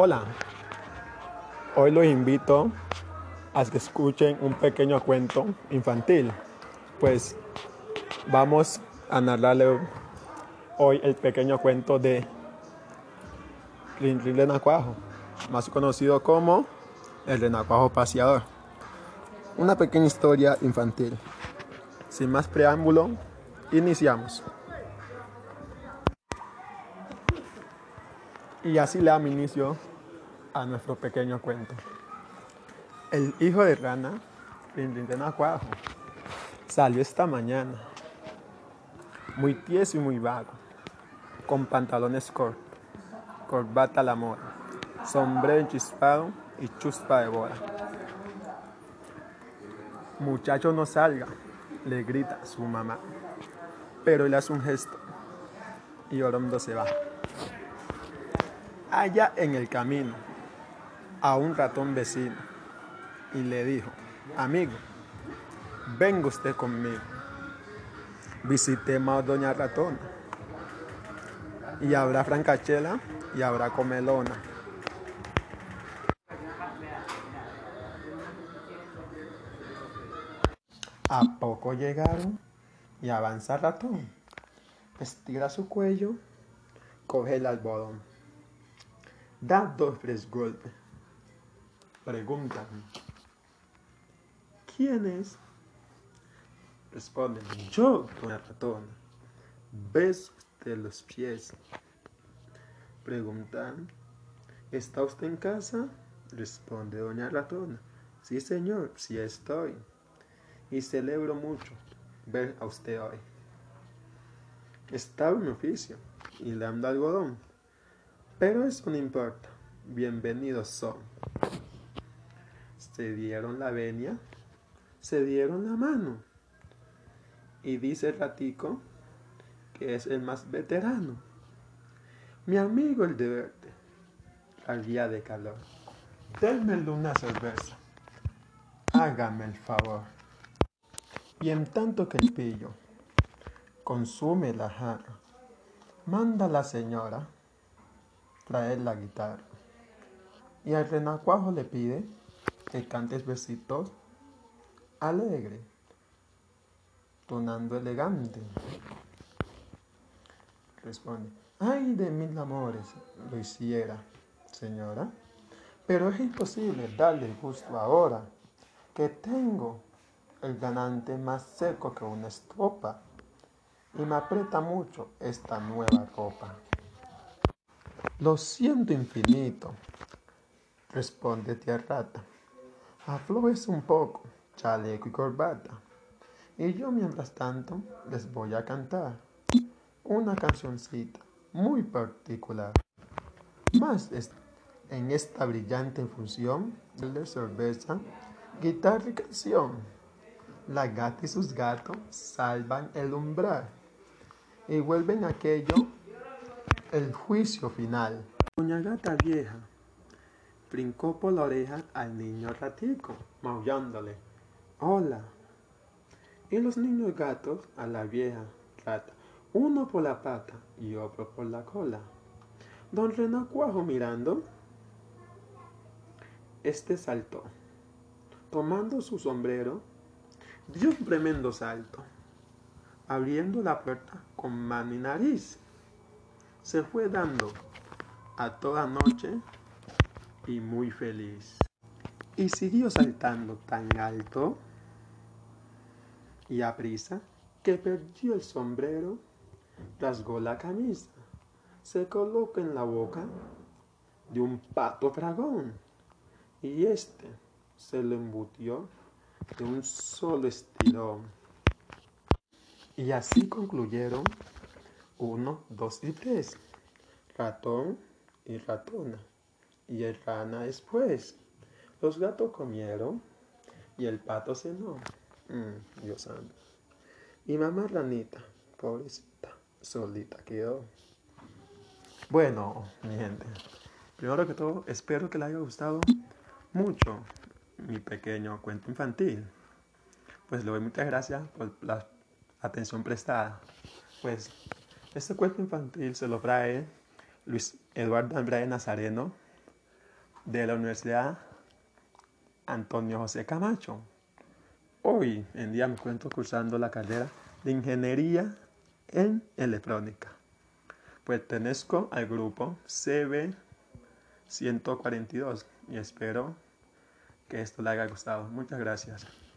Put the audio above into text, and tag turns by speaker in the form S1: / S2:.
S1: Hola, hoy los invito a que escuchen un pequeño cuento infantil. Pues vamos a narrarle hoy el pequeño cuento de Rin Rin Renacuajo, más conocido como el Renacuajo Paseador. Una pequeña historia infantil. Sin más preámbulo, iniciamos. Y así le damos inicio a nuestro pequeño cuento. El hijo de rana, Rin Acuajo, salió esta mañana, muy tieso y muy vago, con pantalones cortos, corbata a la moda, sombrero enchispado y chuspa de bola. Muchacho no salga, le grita su mamá, pero él hace un gesto y Orondo se va. Allá en el camino, a un ratón vecino y le dijo, amigo, venga usted conmigo. Visitemos a Doña Ratona. Y habrá francachela y habrá comelona. A poco llegaron y avanza ratón. Estira su cuello, coge el algodón. Da dos tres golpes Preguntan, ¿quién es? Responden, yo, doña ratona. ¿Ves usted los pies? Preguntan, ¿está usted en casa? Responde doña ratona. Sí, señor, sí estoy. Y celebro mucho ver a usted hoy. Estaba en oficio y le ando algodón. Pero eso no importa. Bienvenidos son se dieron la venia, se dieron la mano. Y dice el ratico, que es el más veterano. Mi amigo el de verde, al día de calor, démelo una cerveza. Hágame el favor. Y en tanto que el pillo consume la jarra, manda la señora traer la guitarra. Y al renacuajo le pide que cantes versitos alegre, tonando elegante. Responde, ay de mil amores lo hiciera, señora, pero es imposible darle gusto ahora, que tengo el ganante más seco que una estopa y me aprieta mucho esta nueva copa. Lo siento infinito, responde tía rata. Aflojes un poco, chaleco y corbata. Y yo mientras tanto les voy a cantar una cancioncita muy particular. Más en esta brillante función de cerveza, guitarra y canción. La gata y sus gatos salvan el umbral y vuelven aquello el juicio final. Doña gata vieja brincó por la oreja al niño ratico, maullándole, hola. Y los niños gatos a la vieja rata, uno por la pata y otro por la cola. Don Renacuajo mirando, este saltó, tomando su sombrero, dio un tremendo salto, abriendo la puerta con mano y nariz. Se fue dando a toda noche y muy feliz. Y siguió saltando tan alto y a prisa que perdió el sombrero, rasgó la camisa, se colocó en la boca de un pato dragón y este se lo embutió de un solo estirón. Y así concluyeron uno, dos y tres, ratón y ratona y el rana después. Los gatos comieron y el pato cenó. Mm, Dios santo. Y mamá ranita, pobrecita, solita quedó. Bueno, mi gente, primero que todo, espero que les haya gustado mucho mi pequeño cuento infantil. Pues le doy muchas gracias por la atención prestada. Pues este cuento infantil se lo trae Luis Eduardo Andrade Nazareno de la Universidad Antonio José Camacho. Hoy en día me encuentro cursando la carrera de Ingeniería en Electrónica. Pertenezco al grupo CB 142 y espero que esto le haya gustado. Muchas gracias.